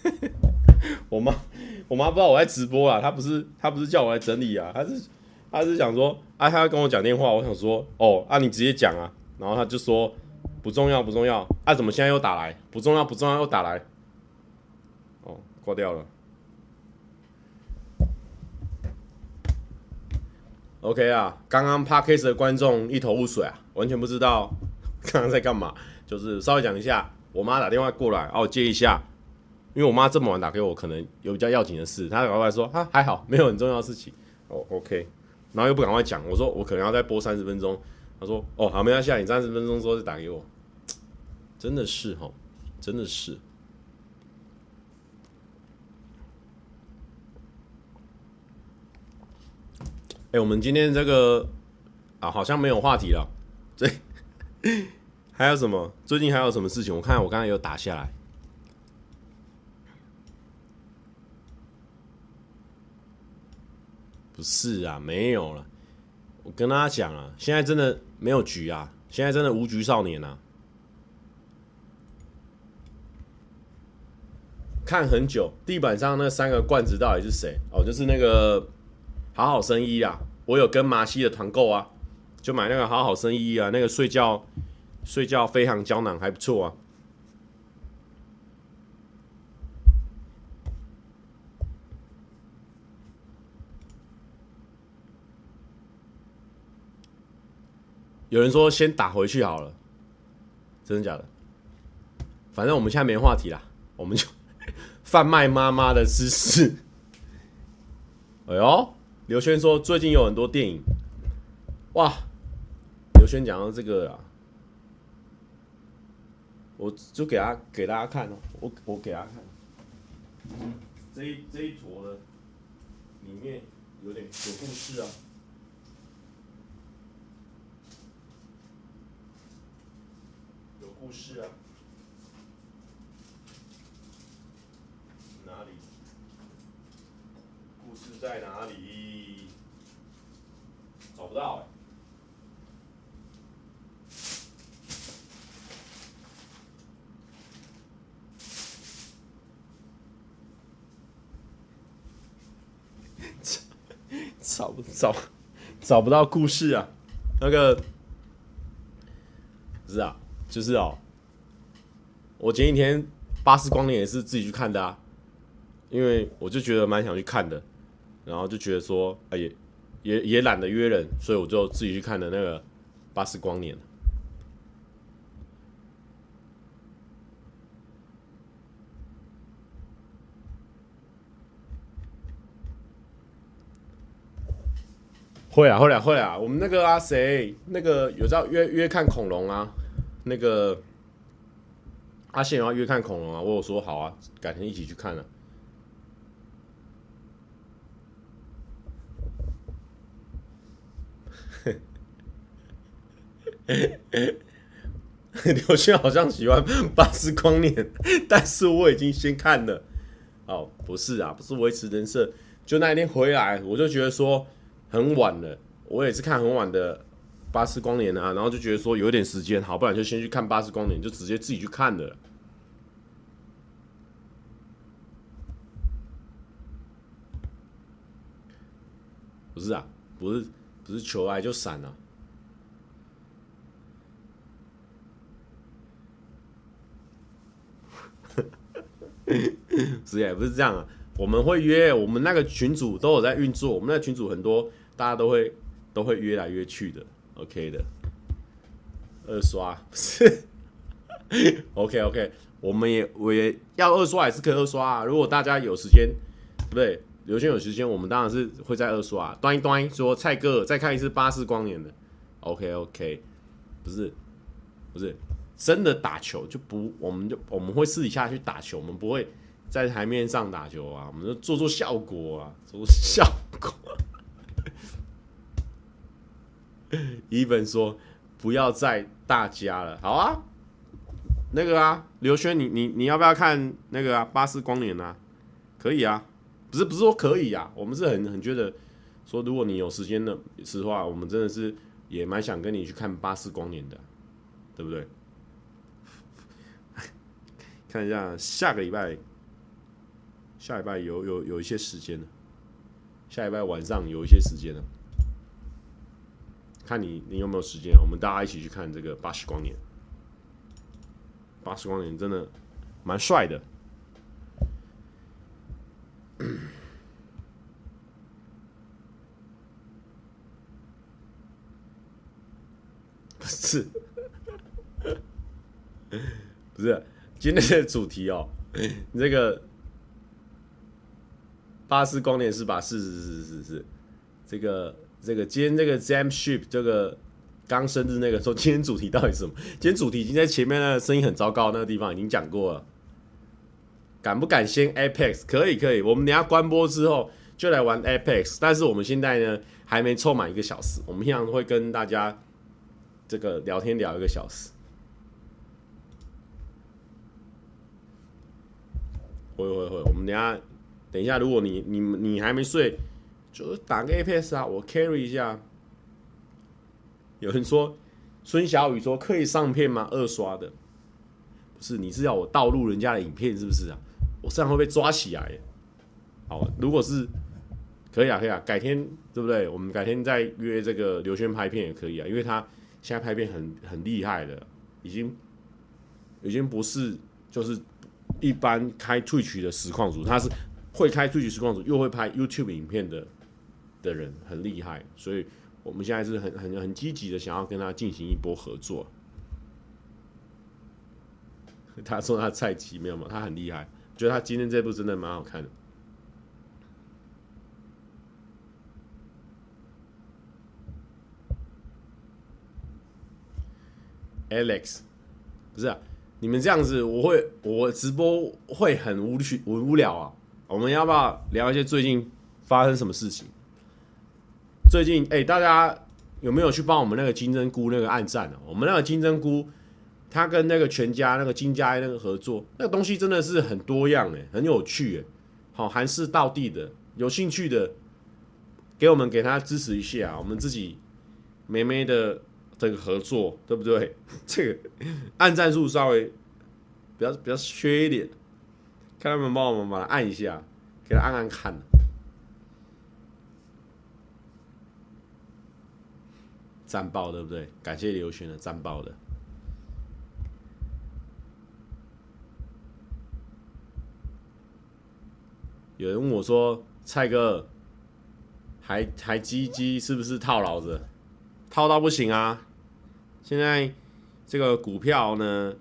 *laughs* 我妈，我妈不知道我在直播啊，她不是，她不是叫我来整理啊，她是，她是想说，啊，她要跟我讲电话，我想说，哦，啊，你直接讲啊，然后她就说，不重要，不重要，啊，怎么现在又打来？不重要，不重要，又打来，哦，挂掉了。OK 啊，刚刚 Podcast 的观众一头雾水啊，完全不知道 *laughs* 刚刚在干嘛，就是稍微讲一下，我妈打电话过来，哦，接一下。因为我妈这么晚打给我，可能有比较要紧的事。她赶快说：“啊，还好，没有很重要的事情。”哦，OK，然后又不赶快讲。我说：“我可能要再播三十分钟。”她说：“哦，好，没关系，你三十分钟之后再打给我。”真的是哈，真的是。哎，我们今天这个啊，好像没有话题了。这 *laughs* 还有什么？最近还有什么事情？我看我刚才有打下来。不是啊，没有了。我跟大家讲啊，现在真的没有局啊，现在真的无局少年啊。看很久，地板上那三个罐子到底是谁？哦，就是那个好好生意啊。我有跟麻西的团购啊，就买那个好好生意啊，那个睡觉睡觉飞航胶囊还不错啊。有人说先打回去好了，真的假的？反正我们现在没话题啦，我们就 *laughs* 贩卖妈妈的知识。哎呦，刘轩说最近有很多电影，哇！刘轩讲到这个啊，我就给他给大家看哦，我我给大家看，这一这一坨的里面有点有故事啊。故事啊，哪里？故事在哪里？找不到哎、*laughs* 欸，找不找找不到故事啊？那个不是啊。就是哦，我前几天巴斯光年也是自己去看的啊，因为我就觉得蛮想去看的，然后就觉得说，哎也也也懒得约人，所以我就自己去看的那个巴斯光年。会啊会啊会啊，我们那个啊谁那个有在约约看恐龙啊？那个阿宪要约看恐龙啊，我有说好啊，改天一起去看了。*laughs* 刘轩好像喜欢《巴斯光年》，但是我已经先看了。哦，不是啊，不是维持人设。就那一天回来，我就觉得说很晚了，我也是看很晚的。巴斯光年啊，然后就觉得说有点时间，好，不然就先去看巴斯光年，就直接自己去看的。不是啊，不是，不是求爱就闪了。*laughs* 是也不是这样啊，我们会约，我们那个群组都有在运作，我们那群组很多，大家都会都会约来约去的。OK 的，二刷 *laughs* 不是？OK OK，我们也我也要二刷，也是可以二刷啊。如果大家有时间，对不对？刘轩有时间，我们当然是会再二刷。端一端说蔡哥再看一次《巴斯光年》的，OK OK，不是不是真的打球就不，我们就我们会私底下去打球，我们不会在台面上打球啊，我们就做做效果啊，做做效果。*laughs* 伊本说：“不要再大家了，好啊，那个啊，刘轩，你你你要不要看那个啊？巴斯光年啊？可以啊，不是不是说可以啊，我们是很很觉得说，如果你有时间的实话，我们真的是也蛮想跟你去看巴斯光年的，对不对？*laughs* 看一下下个礼拜，下礼拜有有有一些时间了，下礼拜晚上有一些时间了。”看你你有没有时间，我们大家一起去看这个《巴斯光年》。《巴斯光年》真的蛮帅的。不是，不是，今天的主题哦，这个《巴斯光年》是吧？是是是是是，这个。这个今天这个 Jamship 这个刚生日那个说，今天主题到底是什么？*laughs* 今天主题已经在前面那个声音很糟糕那个地方已经讲过了。敢不敢先 Apex？可以可以，我们等下关播之后就来玩 Apex。但是我们现在呢还没凑满一个小时，我们平常会跟大家这个聊天聊一个小时。会会会，我们等下等一下，如果你你你还没睡。就是打个 A P S 啊，我 carry 一下。有人说孙小雨说可以上片吗？二刷的不是，你是要我盗录人家的影片是不是啊？我这样会被抓起来。好，如果是可以啊，可以啊，改天对不对？我们改天再约这个刘轩拍片也可以啊，因为他现在拍片很很厉害的，已经已经不是就是一般开 Twitch 的实况主，他是会开 Twitch 实况主，又会拍 YouTube 影片的。的人很厉害，所以我们现在是很很很积极的想要跟他进行一波合作。*laughs* 他说他菜鸡没有嘛，他很厉害，觉得他今天这部真的蛮好看的。Alex，不是啊，你们这样子，我会我直播会很无趣，无无聊啊。我们要不要聊一些最近发生什么事情？最近哎、大家有没有去帮我们那个金针菇那个按赞呢？我们那个金针菇，他跟那个全家那个金家那个合作，那个东西真的是很多样哎，很有趣哎。好，韩式道地的，有兴趣的，给我们给他支持一下，我们自己美美的。这个合作对不对？*laughs* 这个按赞数稍微比较比较缺一点，看他们帮我们把它按一下，给他按按看。赞爆对不对？感谢刘璇的赞爆的。有人问我说：“蔡哥，还还鸡鸡是不是套牢着？套到不行啊！”现在这个股票呢，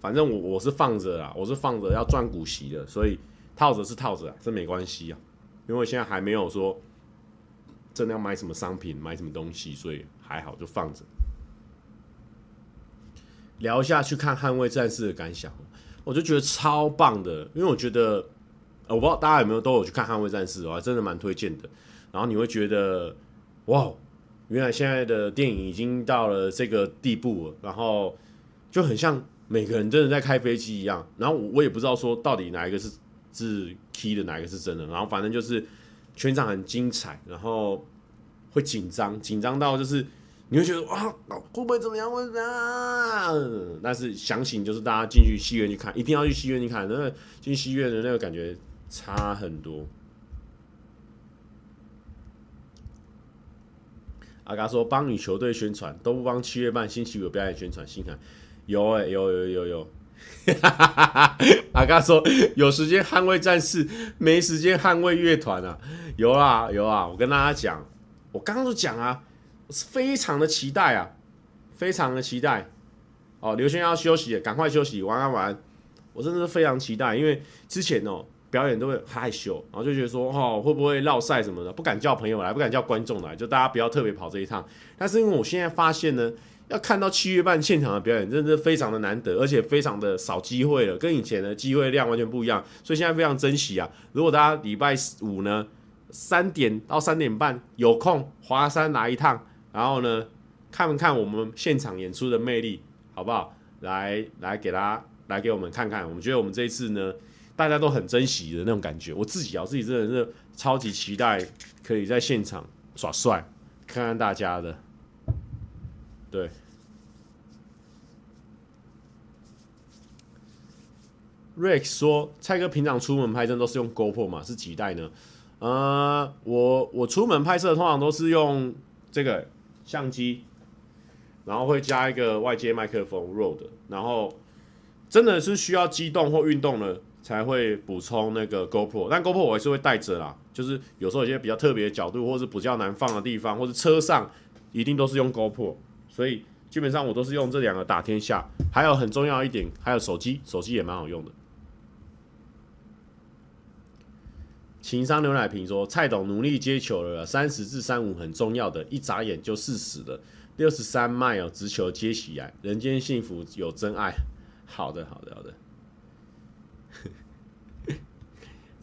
反正我我是放着啊，我是放着要赚股息的，所以套着是套着，啊这没关系啊，因为现在还没有说真的要买什么商品，买什么东西，所以还好就放着。聊一下去看《捍卫战士》的感想，我就觉得超棒的，因为我觉得，我不知道大家有没有都有去看《捍卫战士》，我还真的蛮推荐的。然后你会觉得，哇！原来现在的电影已经到了这个地步了，然后就很像每个人真的在开飞机一样。然后我也不知道说到底哪一个是是 key 的，哪一个是真的。然后反正就是全场很精彩，然后会紧张，紧张到就是你会觉得哇，会不会怎么样？会怎样？但是详情就是大家进去戏院去看，一定要去戏院去看，那进戏院的那个感觉差很多。阿嘎说：“帮女球队宣传都不帮七月半星期五表演宣传，心寒。有哎、有有有有。哈哈哈阿嘎说：“有时间捍卫战士，没时间捍卫乐团啊。”有啊有啊，我跟大家讲，我刚刚都讲啊，我是非常的期待啊，非常的期待。哦，刘轩要休息，赶快休息，晚安晚安。我真的是非常期待，因为之前哦。表演都会害羞，然后就觉得说，哦，会不会落赛什么的，不敢叫朋友来，不敢叫观众来，就大家不要特别跑这一趟。但是因为我现在发现呢，要看到七月半现场的表演，真的是非常的难得，而且非常的少机会了，跟以前的机会量完全不一样，所以现在非常珍惜啊。如果大家礼拜五呢，三点到三点半有空，华山来一趟，然后呢，看看我们现场演出的魅力，好不好？来来给大家来给我们看看，我们觉得我们这一次呢。大家都很珍惜的那种感觉，我自己啊，自己真的是超级期待可以在现场耍帅，看看大家的。对，Rex 说：“蔡哥平常出门拍摄都是用 GoPro 嘛？是几代呢？”呃，我我出门拍摄通常都是用这个相机，然后会加一个外接麦克风 Rode，然后真的是需要机动或运动的。才会补充那个 GoPro，但 GoPro 我还是会带着啦。就是有时候有些比较特别的角度，或是比较难放的地方，或是车上，一定都是用 GoPro。所以基本上我都是用这两个打天下。还有很重要一点，还有手机，手机也蛮好用的。情商牛奶瓶说：“蔡董努力接球了，三十至三五很重要的，一眨眼就四十了。六十三迈哦，直球接起来，人间幸福有真爱。好的，好的，好的。*laughs* ”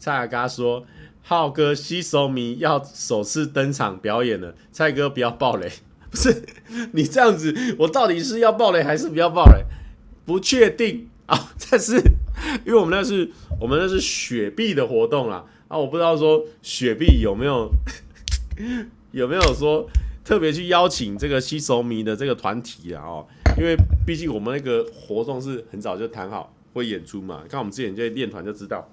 蔡阿嘎说：“浩哥吸收迷要首次登场表演了，蔡哥不要爆雷，是你这样子，我到底是要爆雷还是不要爆雷？不确定啊。但是因为我们那是我们那是雪碧的活动啦，啊，我不知道说雪碧有没有 *laughs* 有没有说特别去邀请这个吸收迷的这个团体啊？哦，因为毕竟我们那个活动是很早就谈好会演出嘛，看我们之前就练团就知道。”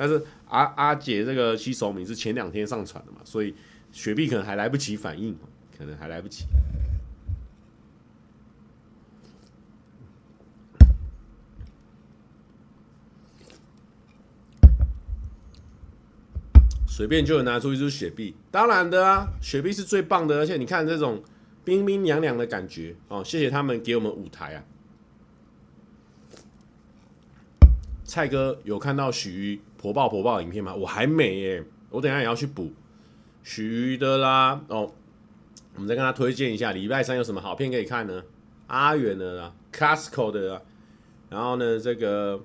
但是阿阿姐这个新手名是前两天上传的嘛，所以雪碧可能还来不及反应，可能还来不及。随便就能拿出一支雪碧，当然的啊，雪碧是最棒的，而且你看这种冰冰凉凉的感觉哦，谢谢他们给我们舞台啊。蔡哥有看到许瑜婆爆婆爆影片吗？我还没耶，我等下也要去补许的啦。哦，我们再跟他推荐一下，礼拜三有什么好片可以看呢？阿元的啦，Costco 的啦，然后呢，这个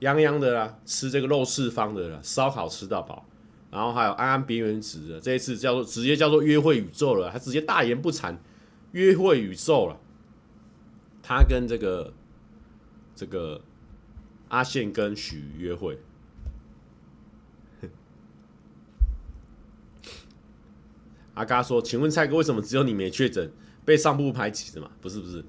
泱泱的啦，吃这个肉四方的啦，烧烤吃到饱。然后还有安安边缘值的，这一次叫做直接叫做约会宇宙了，他直接大言不惭约会宇宙了。他跟这个这个阿宪跟许约会。阿嘎说：“请问蔡哥，为什么只有你没确诊，被上部排挤的嘛？不是不是，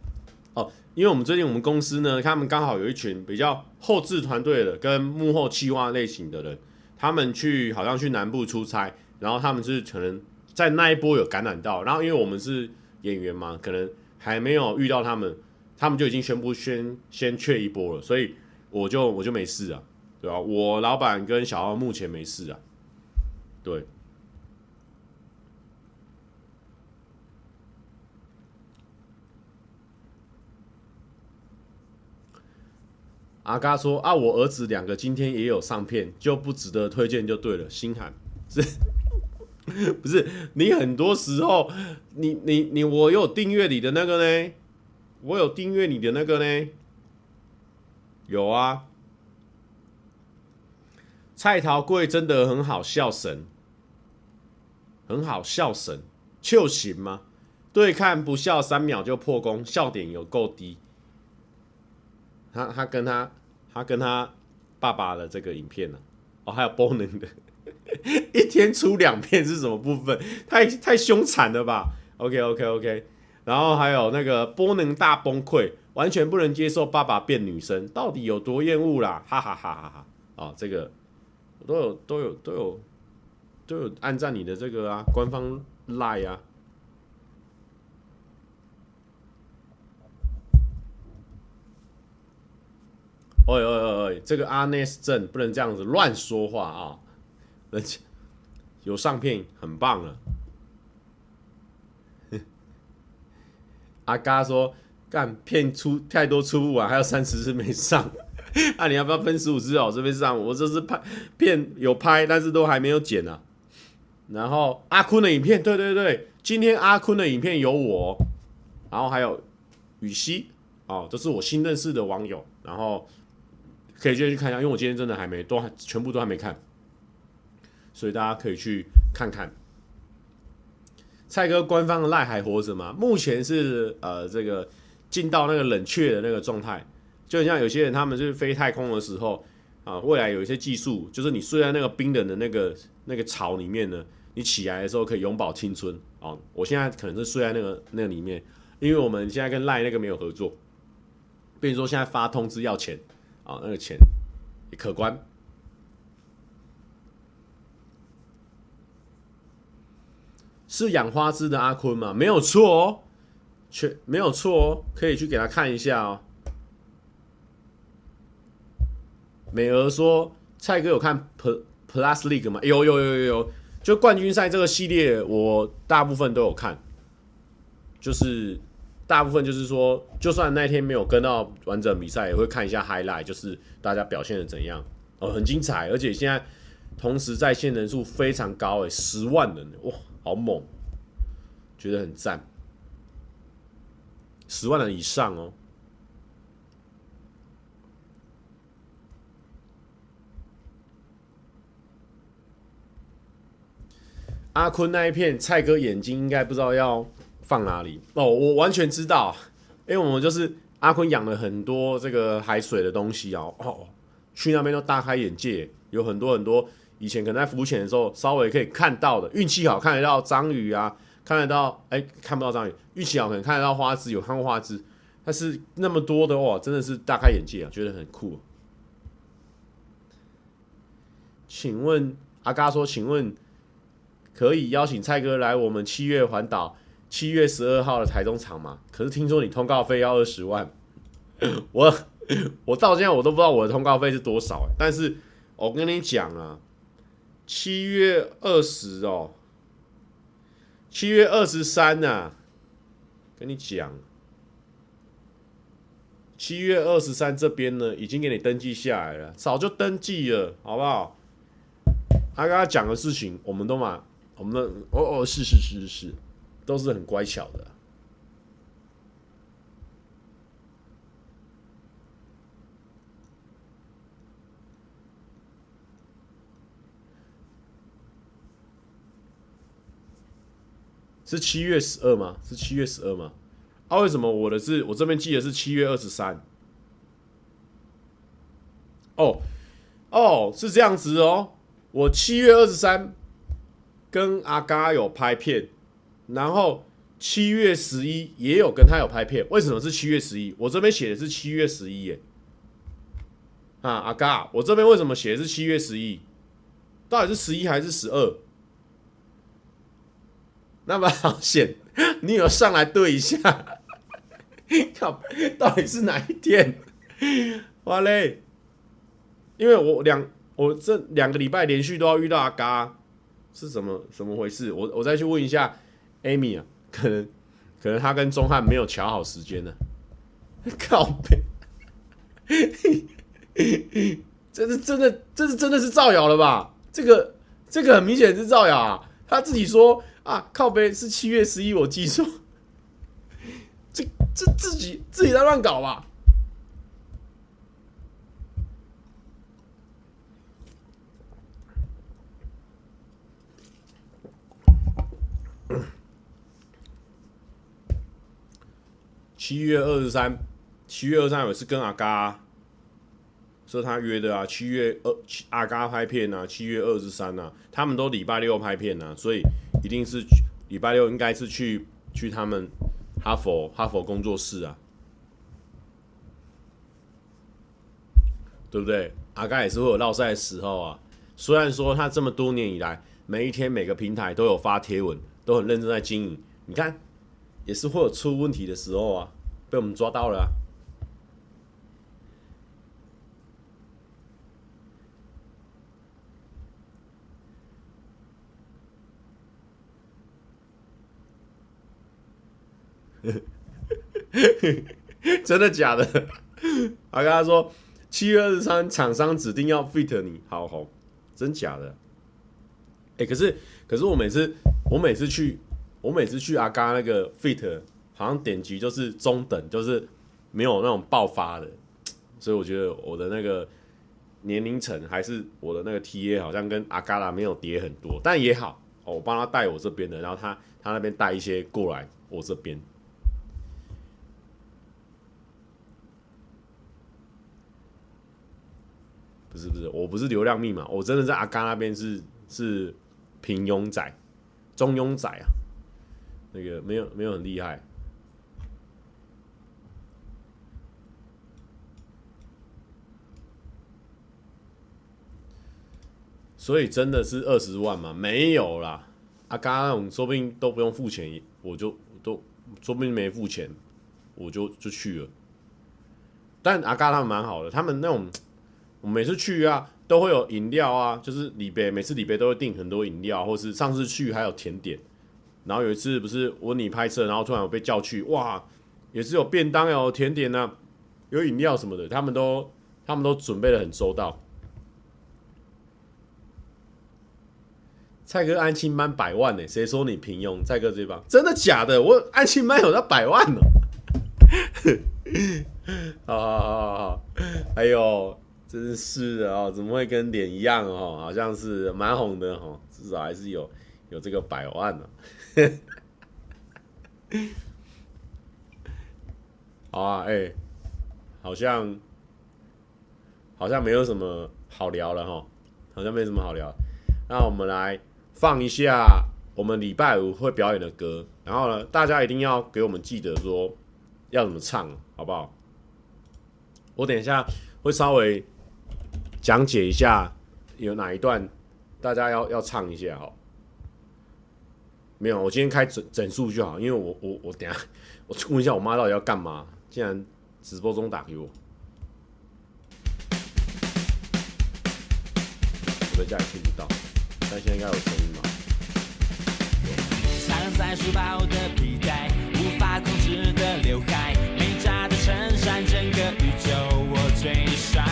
哦，因为我们最近我们公司呢，他们刚好有一群比较后置团队的跟幕后企划类型的人。”他们去好像去南部出差，然后他们是可能在那一波有感染到，然后因为我们是演员嘛，可能还没有遇到他们，他们就已经宣布先先缺一波了，所以我就我就没事啊，对吧？我老板跟小奥目前没事啊，对。阿嘎说：“啊，我儿子两个今天也有上片，就不值得推荐就对了。”心寒是，*laughs* 不是你很多时候，你你你，我有订阅你的那个呢？我有订阅你的那个呢？有啊。蔡桃贵真的很好笑神，很好笑神，就行吗？对看不笑三秒就破功，笑点有够低。他他跟他。他跟他爸爸的这个影片呢、哦，还有波能的，*laughs* 一天出两片是什么部分？太太凶残了吧？OK OK OK，然后还有那个波能大崩溃，完全不能接受爸爸变女生，到底有多厌恶啦？哈哈哈哈哈！哦，这个都有都有都有都有按照你的这个啊，官方 Lie 啊。哎哎哎哎，这个阿内斯镇不能这样子乱说话啊！人家有上片很棒了。阿嘎说干片出太多出不完，还有三十支没上。那、你要不要分十五支哦？这边上我这是拍片有拍，但是都还没有剪呢、然后阿坤的影片，对对对，今天阿坤的影片有我，然后还有雨熙哦，这是我新认识的网友，然后。可以继续去看一下，因为我今天真的还没都还全部都还没看，所以大家可以去看看。蔡哥官方的赖还活着吗？目前是呃这个进到那个冷却的那个状态，就像有些人他们就是飞太空的时候啊，未来有一些技术，就是你睡在那个冰冷的那个那个巢里面呢，你起来的时候可以永葆青春啊。我现在可能是睡在那个那个里面，因为我们现在跟赖那个没有合作，比如说现在发通知要钱。啊，那个钱也可观，是养花枝的阿坤吗？没有错哦，却没有错哦，可以去给他看一下哦。美娥说：“蔡哥有看 Plus League 吗？”有有有有有，就冠军赛这个系列，我大部分都有看，就是。大部分就是说，就算那天没有跟到完整比赛，也会看一下 highlight，就是大家表现的怎样哦，很精彩，而且现在同时在线人数非常高，诶，十万人，哇，好猛，觉得很赞，十万人以上哦。阿坤那一片，蔡哥眼睛应该不知道要。放哪里？哦，我完全知道，因为我们就是阿坤养了很多这个海水的东西哦。哦，去那边都大开眼界，有很多很多以前可能在浮潜的时候稍微可以看到的，运气好看得到章鱼啊，看得到哎、看不到章鱼，运气好可能看得到花枝，有看过花枝，但是那么多的哦，真的是大开眼界啊，觉得很酷。请问阿嘎说，请问可以邀请蔡哥来我们七月环岛？七月十二号的台中场嘛，可是听说你通告费要二十万，*laughs* 我我到现在我都不知道我的通告费是多少，但是我跟你讲啊，七月二十哦，七月二十三呐，跟你讲，七月二十三这边呢，已经给你登记下来了，早就登记了，好不好？他刚刚讲的事情，我们都嘛，我们的哦哦，是是是是是，都是很乖巧的。是七月十二吗？是七月十二吗？啊，为什么我的是我这边记得是七月二十三？哦哦，是这样子哦。我七月二十三跟阿嘎有拍片，然后七月十一也有跟他有拍片。为什么是七月十一？我这边写的是七月十一耶。啊，阿嘎，我这边为什么写的是七月十一？到底是十一还是十二？那么好险，你有上来对一下，*laughs* 靠，到底是哪一天？哇嘞！因为我两我这两个礼拜连续都要遇到阿嘎，是什么怎么回事？我我再去问一下 Amy 啊，*laughs* 可能可能他跟钟汉没有瞧好时间呢。*laughs* 靠背，这是真的，这是真的是造谣了吧？这个这个很明显是造谣啊！他自己说。啊，靠背是七月十一，我记错，*laughs* 这这自己自己在乱搞吧？七月二十三，七月二十三我是跟阿嘎说他约的啊，七月二阿嘎拍片啊，七月二十三啊，他们都礼拜六拍片啊，所以。一定是礼拜六，应该是去去他们哈佛哈佛工作室啊，对不对？阿嘎也是会有落赛的时候啊。虽然说他这么多年以来，每一天每个平台都有发贴文，都很认真在经营。你看，也是会有出问题的时候啊，被我们抓到了啊。*laughs* 真的假的？我跟他说，七月二十三，厂商指定要 fit 你，好好，真假的？哎、可是可是我每次我每次去我每次去阿嘎那个 fit，好像点击就是中等，就是没有那种爆发的，所以我觉得我的那个年龄层还是我的那个 TA 好像跟阿嘎拉没有叠很多，但也好，我帮他带我这边的，然后他他那边带一些过来我这边。不是不是，我不是流量密码，我真的在阿嘎那边是是平庸仔、中庸仔啊，那个没有没有很厉害，所以真的是二十万吗？没有啦，阿嘎那种说不定都不用付钱，我就都说不定没付钱，我就就去了。但阿嘎他们蛮好的，他们那种。我每次去啊，都会有饮料啊，就是李贝每次李贝都会订很多饮料，或是上次去还有甜点。然后有一次不是我你拍摄，然后突然我被叫去，哇，也是有便当有甜点啊，有饮料什么的，他们都他们都准备的很周到。蔡哥安亲班百万呢、谁说你平庸？蔡哥这帮真的假的？我安亲班有到百万哦、*laughs* 喔！好好好好好，哎呦。真是的哦，怎么会跟脸一样哦？好像是蛮红的哦，至少还是有有这个百万呢。*laughs* 好啊，哎、好像好像没有什么好聊了哈，好像没什么好聊。那我们来放一下我们礼拜五会表演的歌，然后呢，大家一定要给我们记得说要怎么唱，好不好？我等一下会稍微。讲解一下有哪一段，大家要要唱一下哈。没有，我今天开整整数就好，因为我我我等下 *laughs* 我去问一下我妈到底要干嘛，竟然直播中打给我。我在家里听不到，但现在应该有声音吧？藏在书包的皮带，无法控制的刘海，没扎的衬衫。整个宇宙，我最帅。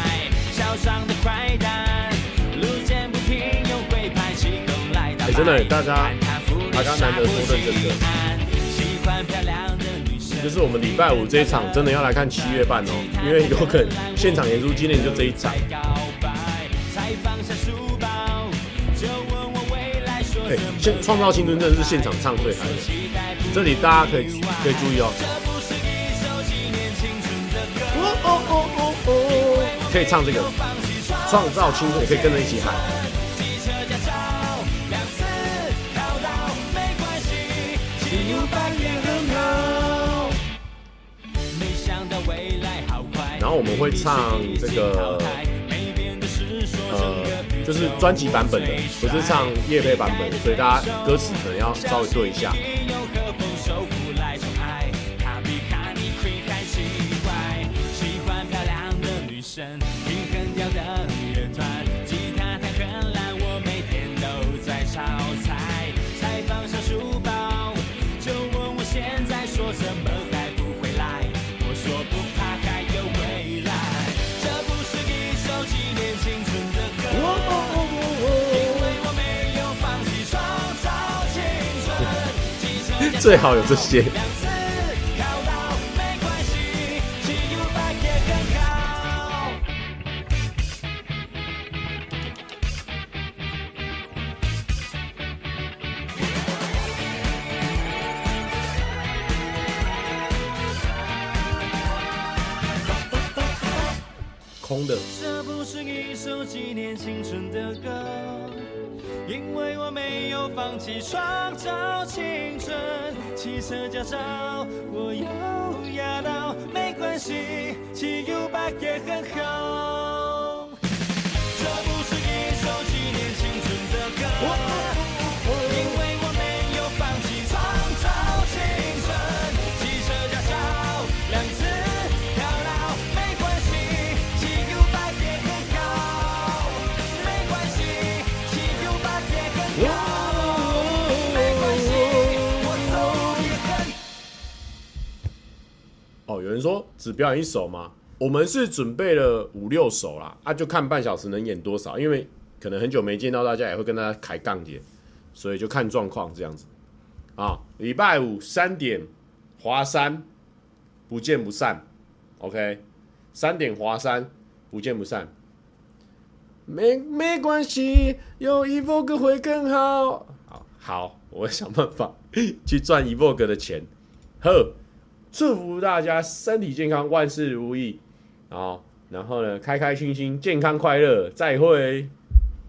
嚣张的快感，路见不平又会拍起功来打。真的，大家大家难得说认真的。喜欢漂亮的女生。就是我们礼拜五这一场，真的要来看七月半哦，因为有可能现场演出今年就这一场。创造青春真的是现场唱最嗨的，这里大家可以可以注意哦。可以唱这个创造青春，也可以跟着一起喊。然后我们会唱这个。呃，就是专辑版本的，不是唱业配版本，所以大家歌词可能要稍微对一下。最好有这些。空的。这不是一首纪念青春的歌。因为我没有放弃创造青汽车驾照我有压到，没关系，汽油吧也你说只表演一首吗？我们是准备了五六首啦，啊，就看半小时能演多少，因为可能很久没见到大家，也会跟大家开杠点，所以就看状况这样子。啊，礼拜五三点，华山，不见不散，OK，三点华山，不见不散，没没关系，有 Evoke 会更好。好，好，我会想办法去赚 Evoke 的钱，呵。祝福大家身体健康，万事如意，然后，然后呢，开开心心，健康快乐，再会。